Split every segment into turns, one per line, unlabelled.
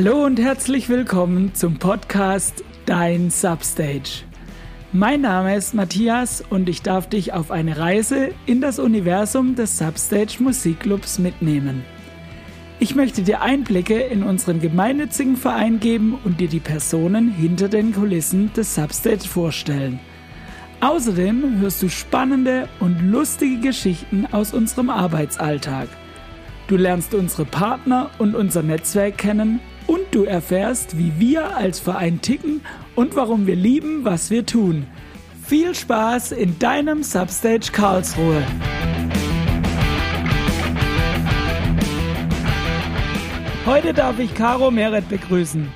Hallo und herzlich willkommen zum Podcast Dein Substage. Mein Name ist Matthias und ich darf dich auf eine Reise in das Universum des Substage Musikclubs mitnehmen. Ich möchte dir Einblicke in unseren gemeinnützigen Verein geben und dir die Personen hinter den Kulissen des Substage vorstellen. Außerdem hörst du spannende und lustige Geschichten aus unserem Arbeitsalltag. Du lernst unsere Partner und unser Netzwerk kennen und du erfährst, wie wir als Verein ticken und warum wir lieben, was wir tun. Viel Spaß in deinem Substage Karlsruhe. Heute darf ich Caro Meret begrüßen.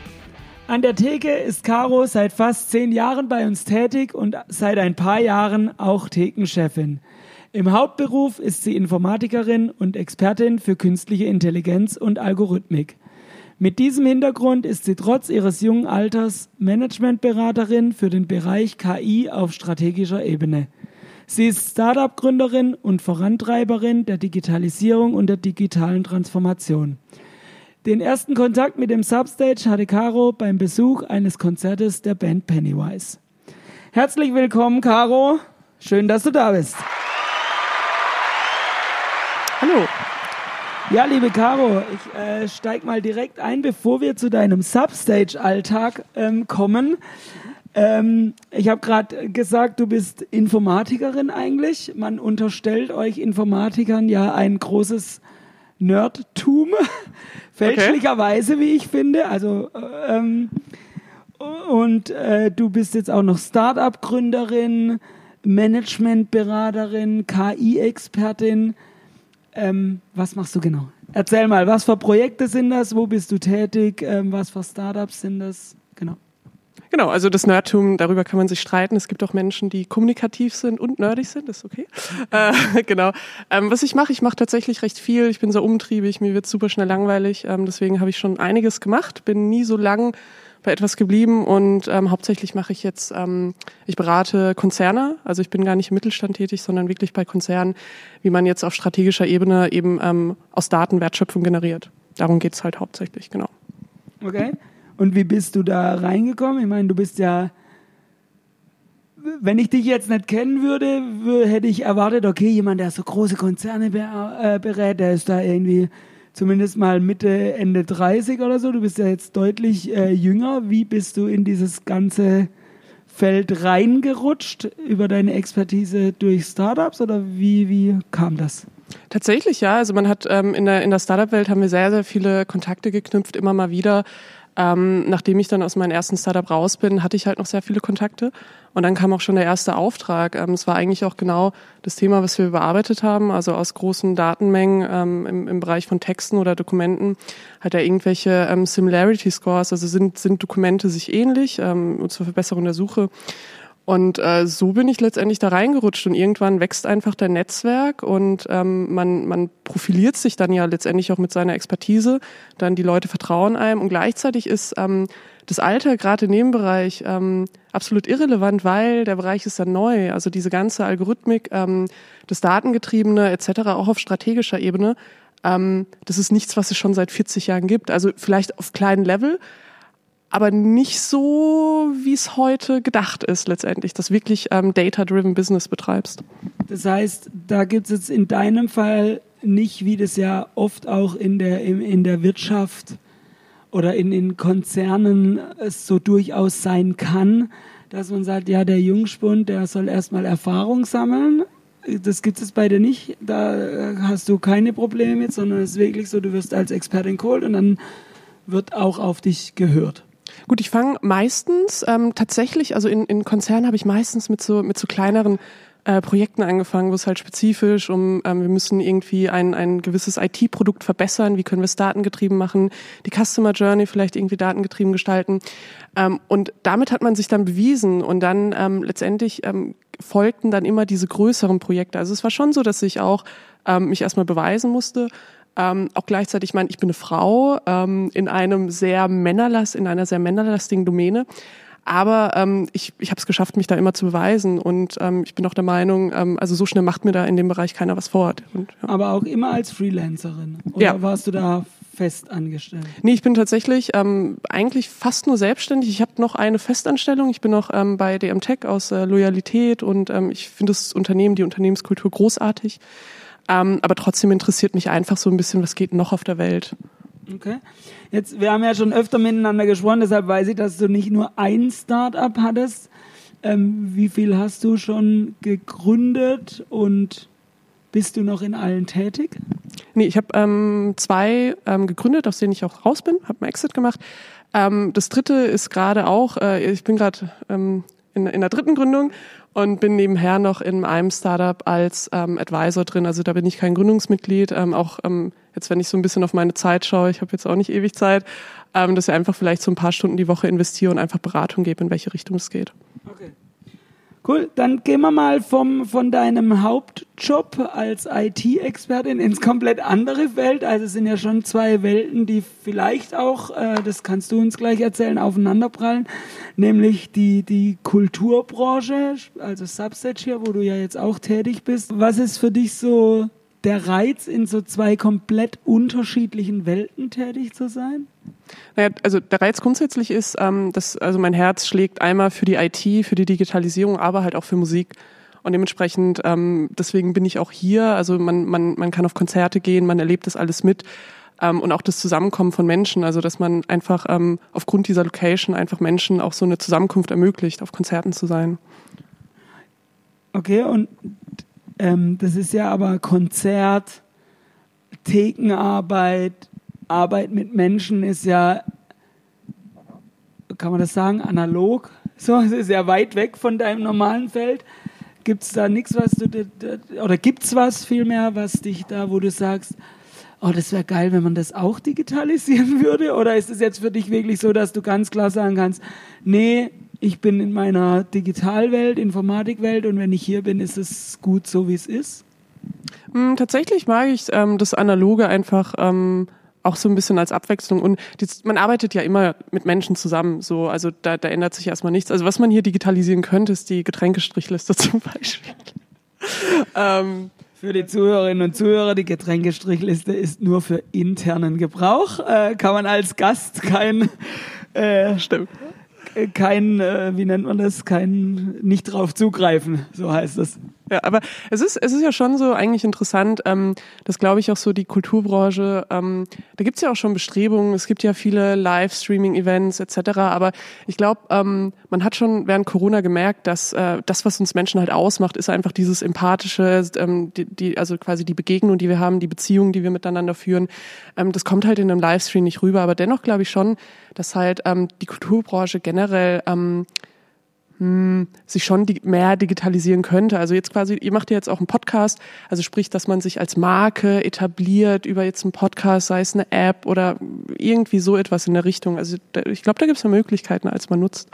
An der Theke ist Caro seit fast zehn Jahren bei uns tätig und seit ein paar Jahren auch Thekenchefin. Im Hauptberuf ist sie Informatikerin und Expertin für künstliche Intelligenz und Algorithmik. Mit diesem Hintergrund ist sie trotz ihres jungen Alters Managementberaterin für den Bereich KI auf strategischer Ebene. Sie ist Startup-Gründerin und Vorantreiberin der Digitalisierung und der digitalen Transformation. Den ersten Kontakt mit dem Substage hatte Caro beim Besuch eines Konzertes der Band Pennywise. Herzlich willkommen, Caro. Schön, dass du da bist. Hallo. Ja, liebe Caro, ich äh, steig mal direkt ein, bevor wir zu deinem Substage-Alltag ähm, kommen. Ähm, ich habe gerade gesagt, du bist Informatikerin eigentlich. Man unterstellt euch Informatikern ja ein großes Nerdtum, fälschlicherweise, wie ich finde. Also ähm, und äh, du bist jetzt auch noch Startup-Gründerin, Managementberaterin, KI-Expertin. Ähm, was machst du genau? Erzähl mal, was für Projekte sind das? Wo bist du tätig? Ähm, was für Startups sind das? Genau.
Genau, also das Nerdtum, darüber kann man sich streiten. Es gibt auch Menschen, die kommunikativ sind und nerdig sind, das ist okay. Äh, genau. Ähm, was ich mache, ich mache tatsächlich recht viel. Ich bin sehr umtriebig, mir wird super schnell langweilig. Ähm, deswegen habe ich schon einiges gemacht, bin nie so lang bei etwas geblieben und ähm, hauptsächlich mache ich jetzt, ähm, ich berate Konzerne, also ich bin gar nicht im Mittelstand tätig, sondern wirklich bei Konzernen, wie man jetzt auf strategischer Ebene eben ähm, aus Daten Wertschöpfung generiert. Darum geht's halt hauptsächlich, genau.
Okay. Und wie bist du da reingekommen? Ich meine, du bist ja, wenn ich dich jetzt nicht kennen würde, hätte ich erwartet, okay, jemand, der so große Konzerne äh, berät, der ist da irgendwie zumindest mal Mitte, Ende 30 oder so. Du bist ja jetzt deutlich äh, jünger. Wie bist du in dieses ganze Feld reingerutscht über deine Expertise durch Startups oder wie, wie kam das?
Tatsächlich, ja. Also man hat ähm, in der, in der Startup-Welt haben wir sehr, sehr viele Kontakte geknüpft, immer mal wieder. Ähm, nachdem ich dann aus meinem ersten Startup raus bin, hatte ich halt noch sehr viele Kontakte. Und dann kam auch schon der erste Auftrag. Ähm, es war eigentlich auch genau das Thema, was wir bearbeitet haben. Also aus großen Datenmengen ähm, im, im, Bereich von Texten oder Dokumenten hat er irgendwelche ähm, Similarity Scores. Also sind, sind Dokumente sich ähnlich ähm, zur Verbesserung der Suche. Und äh, so bin ich letztendlich da reingerutscht und irgendwann wächst einfach dein Netzwerk und ähm, man, man profiliert sich dann ja letztendlich auch mit seiner Expertise, dann die Leute vertrauen einem und gleichzeitig ist ähm, das Alter gerade in dem Bereich ähm, absolut irrelevant, weil der Bereich ist dann neu. Also diese ganze Algorithmik, ähm, das Datengetriebene etc. auch auf strategischer Ebene, ähm, das ist nichts, was es schon seit 40 Jahren gibt. Also vielleicht auf kleinen Level, aber nicht so, wie es heute gedacht ist letztendlich, dass wirklich ähm, Data-Driven Business betreibst.
Das heißt, da gibt es jetzt in deinem Fall nicht, wie das ja oft auch in der, in, in der Wirtschaft oder in den Konzernen es so durchaus sein kann, dass man sagt, ja, der Jungspund, der soll erstmal Erfahrung sammeln. Das gibt es bei dir nicht. Da äh, hast du keine Probleme mit, sondern es ist wirklich so, du wirst als Expertin geholt und dann wird auch auf dich gehört.
Gut, ich fange meistens ähm, tatsächlich, also in, in Konzernen habe ich meistens mit so mit so kleineren äh, Projekten angefangen, wo es halt spezifisch um, ähm, wir müssen irgendwie ein, ein gewisses IT-Produkt verbessern, wie können wir es datengetrieben machen, die Customer Journey vielleicht irgendwie datengetrieben gestalten. Ähm, und damit hat man sich dann bewiesen und dann ähm, letztendlich ähm, folgten dann immer diese größeren Projekte. Also es war schon so, dass ich auch ähm, mich erstmal beweisen musste, ähm, auch gleichzeitig, ich meine, ich bin eine Frau ähm, in einem sehr männerlast, in einer sehr männerlastigen Domäne. Aber ähm, ich, ich habe es geschafft, mich da immer zu beweisen. Und ähm, ich bin auch der Meinung, ähm, also so schnell macht mir da in dem Bereich keiner was vor. Und,
ja. Aber auch immer als Freelancerin. Oder ja. warst du da fest angestellt?
Nee, ich bin tatsächlich ähm, eigentlich fast nur selbstständig. Ich habe noch eine Festanstellung. Ich bin noch ähm, bei DM Tech aus äh, Loyalität und ähm, ich finde das Unternehmen, die Unternehmenskultur großartig. Ähm, aber trotzdem interessiert mich einfach so ein bisschen, was geht noch auf der Welt.
Okay. Jetzt, wir haben ja schon öfter miteinander gesprochen, deshalb weiß ich, dass du nicht nur ein Start-up hattest. Ähm, wie viel hast du schon gegründet und bist du noch in allen tätig?
Nee, ich habe ähm, zwei ähm, gegründet, aus denen ich auch raus bin, habe einen Exit gemacht. Ähm, das dritte ist gerade auch, äh, ich bin gerade ähm, in, in der dritten Gründung und bin nebenher noch in einem Startup als ähm, Advisor drin. Also da bin ich kein Gründungsmitglied. Ähm, auch ähm, jetzt, wenn ich so ein bisschen auf meine Zeit schaue, ich habe jetzt auch nicht ewig Zeit, ähm, dass ich einfach vielleicht so ein paar Stunden die Woche investiere und einfach Beratung gebe, in welche Richtung es geht.
Okay. Cool, dann gehen wir mal vom, von deinem Hauptjob als IT-Expertin ins komplett andere Welt. Also es sind ja schon zwei Welten, die vielleicht auch, äh, das kannst du uns gleich erzählen, aufeinanderprallen. Nämlich die, die Kulturbranche, also Substage hier, wo du ja jetzt auch tätig bist. Was ist für dich so der Reiz, in so zwei komplett unterschiedlichen Welten tätig zu sein?
Naja, also der Reiz grundsätzlich ist, ähm, dass also mein Herz schlägt einmal für die IT, für die Digitalisierung, aber halt auch für Musik. Und dementsprechend, ähm, deswegen bin ich auch hier. Also man, man, man kann auf Konzerte gehen, man erlebt das alles mit. Ähm, und auch das Zusammenkommen von Menschen, also dass man einfach ähm, aufgrund dieser Location einfach Menschen auch so eine Zusammenkunft ermöglicht, auf Konzerten zu sein.
Okay, und ähm, das ist ja aber Konzert, Thekenarbeit, Arbeit mit Menschen ist ja, kann man das sagen, analog. So, es ist ja weit weg von deinem normalen Feld. Gibt es da nichts, was du, oder gibt es was vielmehr, was dich da, wo du sagst, oh, das wäre geil, wenn man das auch digitalisieren würde? Oder ist es jetzt für dich wirklich so, dass du ganz klar sagen kannst, nee, ich bin in meiner Digitalwelt, Informatikwelt und wenn ich hier bin, ist es gut so, wie es ist?
Hm, tatsächlich mag ich ähm, das Analoge einfach ähm, auch so ein bisschen als Abwechslung. Und die, man arbeitet ja immer mit Menschen zusammen. So, also da, da ändert sich erstmal nichts. Also was man hier digitalisieren könnte, ist die Getränkestrichliste zum Beispiel.
ähm, für die Zuhörerinnen und Zuhörer, die Getränkestrichliste ist nur für internen Gebrauch. Äh, kann man als Gast kein äh, Stimmt kein, äh, wie nennt man das, kein, nicht drauf zugreifen, so heißt es.
Ja, aber es ist, es ist ja schon so eigentlich interessant, ähm, dass glaube ich auch so die Kulturbranche, ähm, da gibt's ja auch schon Bestrebungen, es gibt ja viele Live-Streaming-Events etc., aber ich glaube, ähm, man hat schon während Corona gemerkt, dass äh, das, was uns Menschen halt ausmacht, ist einfach dieses empathische, ähm, die, die, also quasi die Begegnung, die wir haben, die Beziehungen, die wir miteinander führen, ähm, das kommt halt in einem Livestream nicht rüber, aber dennoch glaube ich schon, dass halt ähm, die Kulturbranche generell ähm, hm, sich schon mehr digitalisieren könnte. Also jetzt quasi, ihr macht ja jetzt auch einen Podcast, also sprich, dass man sich als Marke etabliert über jetzt einen Podcast, sei es eine App oder irgendwie so etwas in der Richtung. Also ich glaube, da gibt es ja Möglichkeiten, als man nutzt.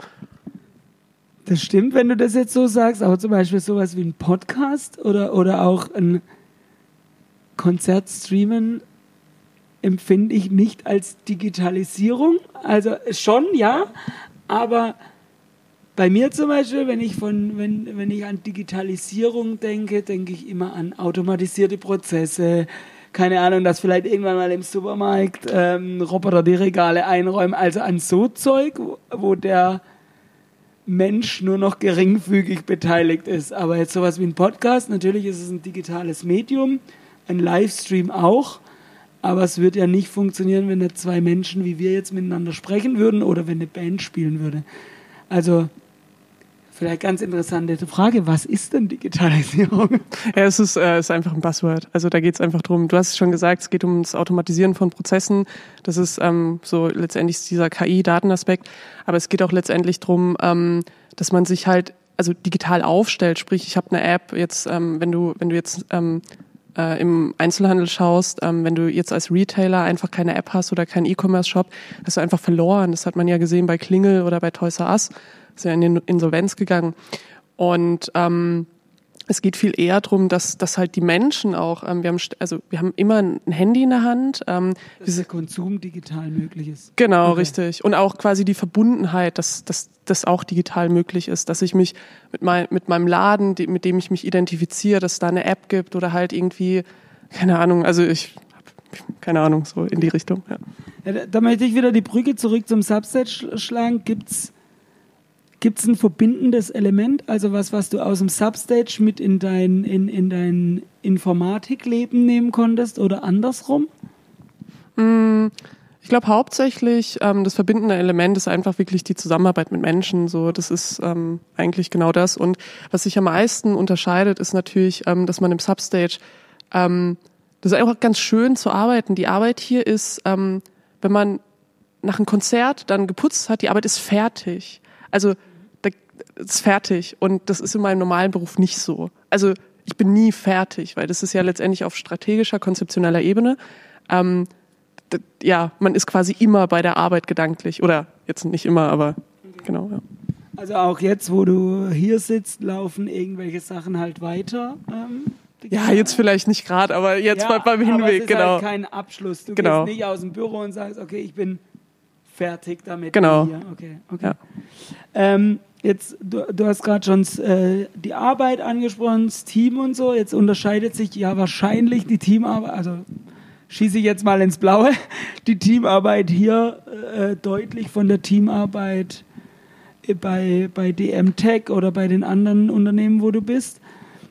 Das stimmt, wenn du das jetzt so sagst, aber zum Beispiel sowas wie ein Podcast oder, oder auch ein Konzert streamen empfinde ich nicht als Digitalisierung. Also schon, ja, aber bei mir zum Beispiel, wenn ich, von, wenn, wenn ich an Digitalisierung denke, denke ich immer an automatisierte Prozesse. Keine Ahnung, dass vielleicht irgendwann mal im Supermarkt ähm, Roboter die Regale einräumen. Also an so Zeug, wo, wo der Mensch nur noch geringfügig beteiligt ist. Aber jetzt sowas wie ein Podcast, natürlich ist es ein digitales Medium, ein Livestream auch. Aber es würde ja nicht funktionieren, wenn da zwei Menschen wie wir jetzt miteinander sprechen würden oder wenn eine Band spielen würde. Also Vielleicht ganz interessante Frage, was ist denn Digitalisierung?
Ja, es ist, äh, ist einfach ein Buzzword. Also da geht es einfach drum. du hast es schon gesagt, es geht um das Automatisieren von Prozessen. Das ist ähm, so letztendlich dieser KI-Datenaspekt. Aber es geht auch letztendlich drum, ähm, dass man sich halt also digital aufstellt. Sprich, ich habe eine App, jetzt, ähm, wenn du, wenn du jetzt ähm, äh, im Einzelhandel schaust, ähm, wenn du jetzt als Retailer einfach keine App hast oder keinen E-Commerce-Shop, hast du einfach verloren. Das hat man ja gesehen bei Klingel oder bei Toys R Us ist ja in die Insolvenz gegangen. Und ähm, es geht viel eher darum, dass, dass halt die Menschen auch, ähm, wir haben also wir haben immer ein Handy in der Hand. Ähm,
dass der Konsum digital möglich ist.
Genau, okay. richtig. Und auch quasi die Verbundenheit, dass, dass das auch digital möglich ist, dass ich mich mit, mein, mit meinem Laden, die, mit dem ich mich identifiziere, dass es da eine App gibt oder halt irgendwie, keine Ahnung, also ich keine Ahnung, so in die Richtung. Ja.
Ja, da, möchte ich wieder die Brücke zurück zum Subset sch schlagen. Gibt's Gibt es ein verbindendes Element, also was, was du aus dem Substage mit in dein, in, in dein Informatikleben nehmen konntest oder andersrum?
Ich glaube hauptsächlich ähm, das verbindende Element ist einfach wirklich die Zusammenarbeit mit Menschen. So, das ist ähm, eigentlich genau das. Und was sich am meisten unterscheidet, ist natürlich, ähm, dass man im Substage ähm, das ist einfach ganz schön zu arbeiten. Die Arbeit hier ist, ähm, wenn man nach einem Konzert dann geputzt hat, die Arbeit ist fertig. Also da, ist fertig und das ist in meinem normalen Beruf nicht so. Also ich bin nie fertig, weil das ist ja letztendlich auf strategischer, konzeptioneller Ebene. Ähm, ja, man ist quasi immer bei der Arbeit gedanklich oder jetzt nicht immer, aber genau. Ja.
Also auch jetzt, wo du hier sitzt, laufen irgendwelche Sachen halt weiter. Ähm,
Ja, jetzt vielleicht nicht gerade, aber jetzt
Ja,
bei, beim
aber
Hinweg,
es ist
genau.
Halt kein Abschluss. Du
Genau.
gehst nicht aus dem Büro und sagst, okay, ich bin fertig damit.
Genau.
Hier. Okay, okay.
Ja.
Ähm, jetzt, du, du hast gerade schon äh, die Arbeit angesprochen, das Team und so. Jetzt unterscheidet sich ja wahrscheinlich die Teamarbeit, also schieße ich jetzt mal ins Blaue, die Teamarbeit hier äh, deutlich von der Teamarbeit bei, bei DM Tech oder bei den anderen Unternehmen, wo du bist.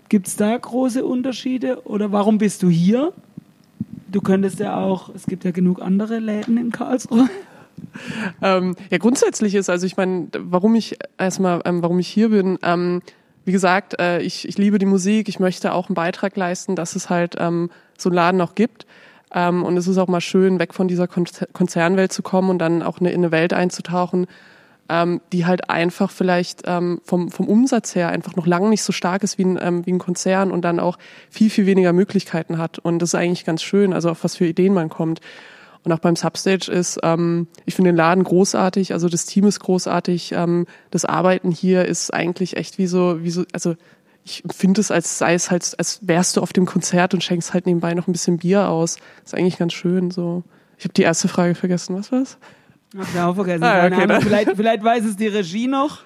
Gibt es da große Unterschiede oder warum bist du hier? Du könntest ja auch, es gibt ja genug andere Läden in Karlsruhe.
Ähm, ja, grundsätzlich ist, also ich meine, warum ich erstmal, ähm, warum ich hier bin, ähm, wie gesagt, äh, ich, ich liebe die Musik, ich möchte auch einen Beitrag leisten, dass es halt ähm, so einen Laden noch gibt. Ähm, und es ist auch mal schön, weg von dieser Konzer- Konzernwelt zu kommen und dann auch eine, in eine Welt einzutauchen, ähm, die halt einfach vielleicht ähm, vom, vom Umsatz her einfach noch lange nicht so stark ist wie ein, ähm, wie ein Konzern und dann auch viel, viel weniger Möglichkeiten hat. Und das ist eigentlich ganz schön, also auf was für Ideen man kommt. Und auch beim Substage ist, ähm, ich finde den Laden großartig, also das Team ist großartig, ähm, das Arbeiten hier ist eigentlich echt wie so, wie so, also ich finde es, als sei es halt, als wärst du auf dem Konzert und schenkst halt nebenbei noch ein bisschen Bier aus. ist eigentlich ganz schön so. Ich habe die erste Frage vergessen, was war's?
Hab ich auch vergessen.
Ah, okay,
Ahnung, vielleicht, vielleicht weiß es die Regie noch.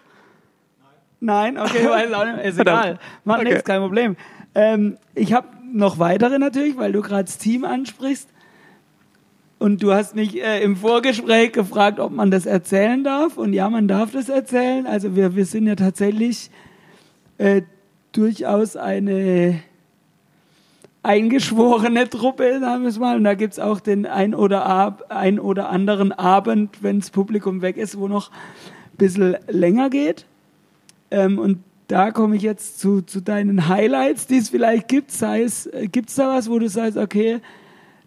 Nein, okay, weiß es auch nicht. Ist egal. Macht
Okay.
nichts, kein Problem. Ähm, ich habe noch weitere natürlich, weil du gerade das Team ansprichst. Und du hast mich äh, im Vorgespräch gefragt, ob man das erzählen darf. Und ja, man darf das erzählen. Also wir, wir sind ja tatsächlich äh, durchaus eine eingeschworene Truppe, sagen wir es mal. Und da gibt's auch den ein oder, ab, ein oder anderen Abend, wenn das Publikum weg ist, wo noch ein bisschen länger geht. Ähm, und da komme ich jetzt zu, zu deinen Highlights, die es vielleicht gibt. Sei es, äh, gibt's da was, wo du sagst, okay,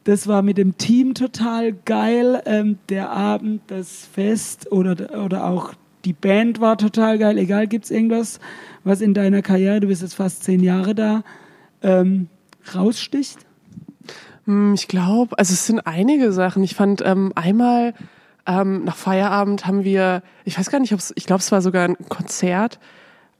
das war mit dem Team total geil, ähm, der Abend, das Fest oder, oder auch die Band war total geil. Egal, gibt's irgendwas, was in deiner Karriere, du bist jetzt fast zehn Jahre da, ähm, raussticht?
Hm, Ich glaube, also es sind einige Sachen. Ich fand ähm, einmal ähm, nach Feierabend haben wir, ich weiß gar nicht, ob ich glaube, es war sogar ein Konzert,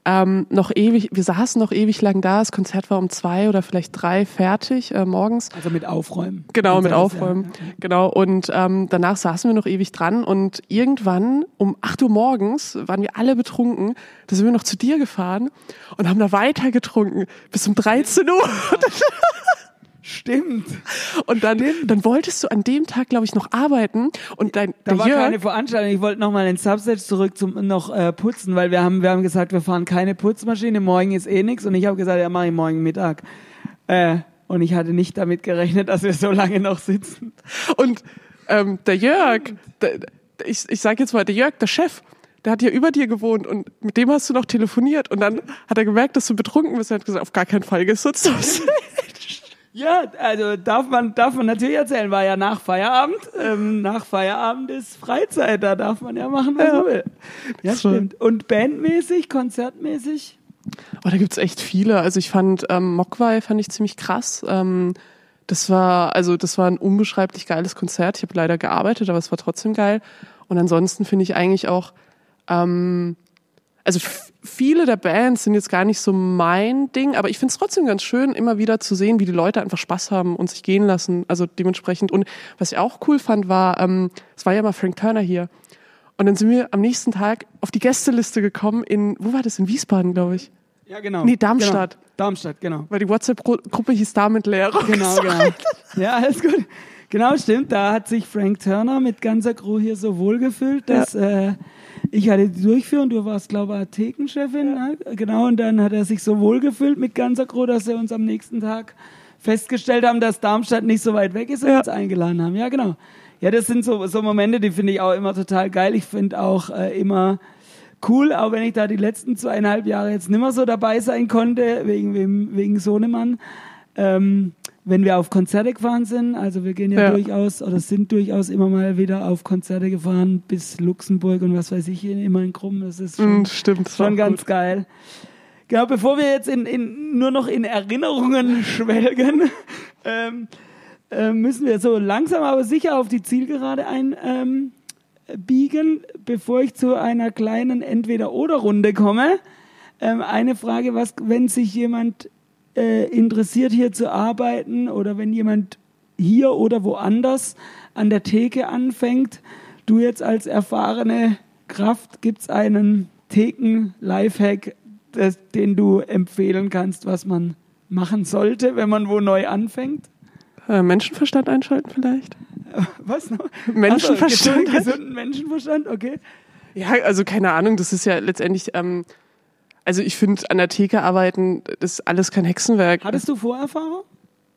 ähm, noch ewig, wir saßen noch ewig lang da. Das Konzert war um zwei oder vielleicht drei fertig äh, morgens.
Also mit Aufräumen.
Genau, mit Aufräumen.
Ja, ja.
Genau. Und ähm, danach saßen wir noch ewig dran und irgendwann um 8 Uhr morgens waren wir alle betrunken. Da sind wir noch zu dir gefahren und haben da weiter getrunken bis um 13 Uhr.
Stimmt.
Und dann, dann wolltest du an dem Tag, glaube ich, noch arbeiten und dein
Da
der
war
Jörg,
keine Veranstaltung. Ich wollte nochmal den Subset zurück zum noch äh, putzen, weil wir haben, wir haben gesagt, wir fahren keine Putzmaschine, morgen ist eh nix. Und ich habe gesagt, ja, mach ich morgen Mittag. Äh, und ich hatte nicht damit gerechnet, dass wir so lange noch sitzen.
und ähm, der Jörg, der, ich, ich sage jetzt mal, der Jörg, der Chef, der hat ja über dir gewohnt und mit dem hast du noch telefoniert und dann hat er gemerkt, dass du betrunken bist und hat gesagt, auf gar keinen Fall uns.
Ja, also darf man, darf man natürlich erzählen, war ja nach Feierabend. Ähm, nach Feierabend ist Freizeit, da darf man ja machen, was
Ja.
man will. Ja,
Das
stimmt. Und bandmäßig, konzertmäßig?
Oh, da gibt's echt viele. Also ich fand ähm, Mogwai fand ich ziemlich krass. Ähm, das war also das war ein unbeschreiblich geiles Konzert. Ich habe leider gearbeitet, aber es war trotzdem geil. Und ansonsten finde ich eigentlich auch ähm, also viele der Bands sind jetzt gar nicht so mein Ding, aber ich finde es trotzdem ganz schön, immer wieder zu sehen, wie die Leute einfach Spaß haben und sich gehen lassen. Also dementsprechend. Und was ich auch cool fand, war, ähm, es war ja mal Frank Turner hier. Und dann sind wir am nächsten Tag auf die Gästeliste gekommen in, wo war das? In Wiesbaden, glaube ich.
Ja, genau.
Nee, Darmstadt.
Genau. Darmstadt, genau.
Weil die WhatsApp-Gruppe hieß damit Lehrer.
Genau, genau. Ja, alles gut. Genau, stimmt. Da hat sich Frank Turner mit ganzer Crew hier so wohlgefühlt, dass ja. äh, ich hatte die Durchführung, du warst, glaube ich, Thekenchefin. Ja. Ne? Genau, und dann hat er sich so wohlgefühlt mit ganzer Crew, dass er uns am nächsten Tag festgestellt haben, dass Darmstadt nicht so weit weg ist und ja. uns eingeladen haben. Ja, genau. Ja, das sind so, so Momente, die finde ich auch immer total geil. Ich finde auch äh, immer cool, auch wenn ich da die letzten zweieinhalb Jahre jetzt nimmer so dabei sein konnte, wegen, wegen, wegen Sohnemann. Ähm, wenn wir auf Konzerte gefahren sind, also wir gehen ja, ja, durchaus oder sind durchaus immer mal wieder auf Konzerte gefahren bis Luxemburg und was weiß ich, immer in Krumm, das ist schon, mm, Stimmt, schon ganz gut. geil. Genau, bevor wir jetzt in, in, nur noch in Erinnerungen schwelgen, ähm, äh, müssen wir so langsam aber sicher auf die Zielgerade einbiegen, ähm, bevor ich zu einer kleinen Entweder-Oder-Runde komme. Ähm, eine Frage, was, wenn sich jemand äh, interessiert, hier zu arbeiten oder wenn jemand hier oder woanders an der Theke anfängt, du jetzt als erfahrene Kraft, gibt es einen Theken-Lifehack, den du empfehlen kannst, was man machen sollte, wenn man wo neu anfängt?
Äh, Menschenverstand einschalten vielleicht?
Was noch?
Menschenverstand.
Also, gesunden Menschenverstand, okay.
Ja, also keine Ahnung, das ist ja letztendlich ähm, also ich finde, an der Theke arbeiten, das ist alles kein Hexenwerk.
Hattest du Vorerfahrung?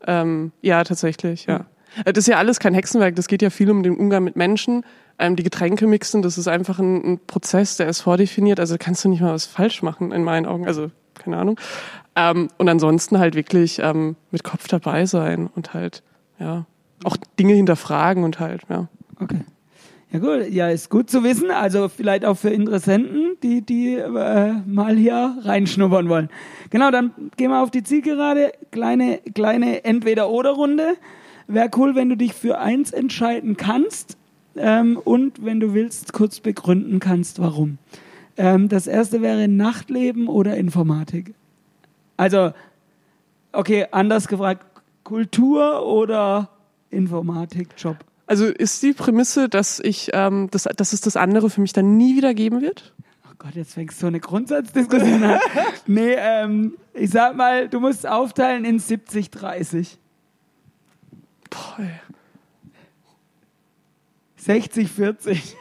Ähm, ja, tatsächlich, ja. Hm. Das ist ja alles kein Hexenwerk. Das geht ja viel um den Umgang mit Menschen. Ähm, die Getränke mixen, das ist einfach ein, ein, Prozess, der ist vordefiniert. Also kannst du nicht mal was falsch machen, in meinen Augen. Also, keine Ahnung. Ähm, und ansonsten halt wirklich ähm, mit Kopf dabei sein und halt, ja, auch Dinge hinterfragen und halt, ja.
Okay. Ja gut, ja, ist gut zu wissen. Also vielleicht auch für Interessenten, die, die äh, mal hier reinschnuppern wollen. Genau, dann gehen wir auf die Zielgerade. Kleine, kleine Entweder-Oder-Runde. Wäre cool, wenn du dich für eins entscheiden kannst ähm, und wenn du willst, kurz begründen kannst, warum. Ähm, das erste wäre Nachtleben oder Informatik. Also, okay, anders gefragt, Kultur oder Informatik-Job?
Also ist die Prämisse, dass ich, ähm, dass, dass es das andere für mich dann nie wieder geben wird?
Oh Gott, jetzt fängst du so eine Grundsatzdiskussion an. nee, ähm, ich sag mal, du musst aufteilen in 70, 30. Boah, 60, 40.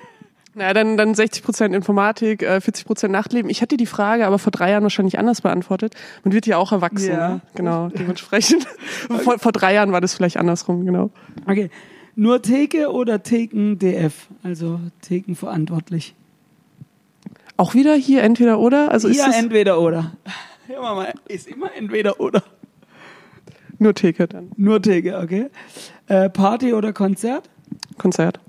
Na, dann, dann 60 Prozent Informatik, äh, 40 Prozent Nachtleben. Ich hatte die Frage aber vor drei Jahren wahrscheinlich anders beantwortet. Man wird ja auch erwachsen. Ja. Ne? Genau, dementsprechend. vor, vor drei Jahren war das vielleicht andersrum, genau.
Okay. Nur Theke oder Theken DF? Also Theken verantwortlich.
Auch wieder hier entweder oder? Also
hier entweder oder. Ja, Mama, ist immer entweder oder.
Nur Theke dann.
Nur Theke, okay. Äh, Party oder Konzert?
Konzert.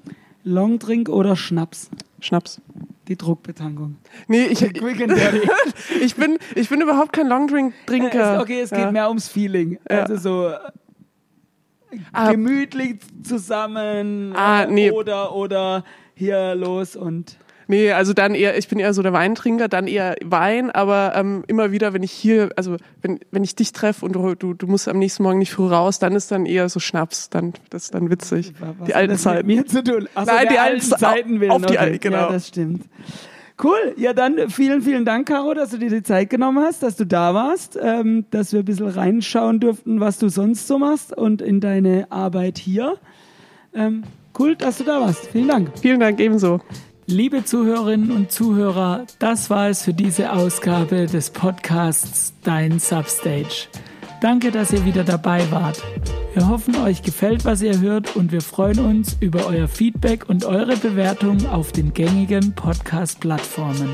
Longdrink oder Schnaps?
Schnaps.
Die Druckbetankung.
Nee, ich, ich, bin, ich bin überhaupt kein Longdrink-Trinker.
Äh, okay, es geht ja. mehr ums Feeling. Ja. Also so ah, gemütlich zusammen ah, nee. oder oder hier los und
Nee, also dann eher, ich bin eher so der Weintrinker, dann eher Wein, aber ähm, immer wieder, wenn ich hier, also wenn, wenn ich dich treffe und du, du, du musst am nächsten Morgen nicht früh raus, dann ist dann eher so Schnaps, dann das ist dann witzig.
Was die alten Zeiten. Mit mir zu tun?
Achso, Nein, die alten Zeiten
will. Auf
die alten, genau.
Ja, das stimmt. Cool. Ja, dann vielen, vielen Dank, Caro, dass du dir die Zeit genommen hast, dass du da warst, ähm, dass wir ein bisschen reinschauen durften, was du sonst so machst und in deine Arbeit hier. Ähm, cool, dass du da warst. Vielen Dank.
Vielen Dank ebenso.
Liebe Zuhörerinnen und Zuhörer, das war es für diese Ausgabe des Podcasts Dein Substage. Danke, dass ihr wieder dabei wart. Wir hoffen, euch gefällt, was ihr hört und wir freuen uns über euer Feedback und eure Bewertung auf den gängigen Podcast-Plattformen.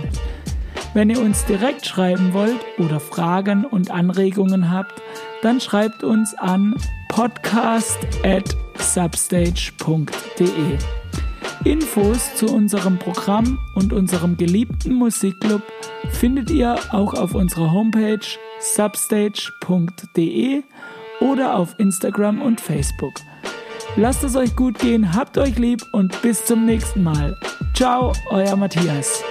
Wenn ihr uns direkt schreiben wollt oder Fragen und Anregungen habt, dann schreibt uns an podcast@substage.de. Infos zu unserem Programm und unserem geliebten Musikclub findet ihr auch auf unserer Homepage substage.de oder auf Instagram und Facebook. Lasst es euch gut gehen, habt euch lieb und bis zum nächsten Mal. Ciao, euer Matthias.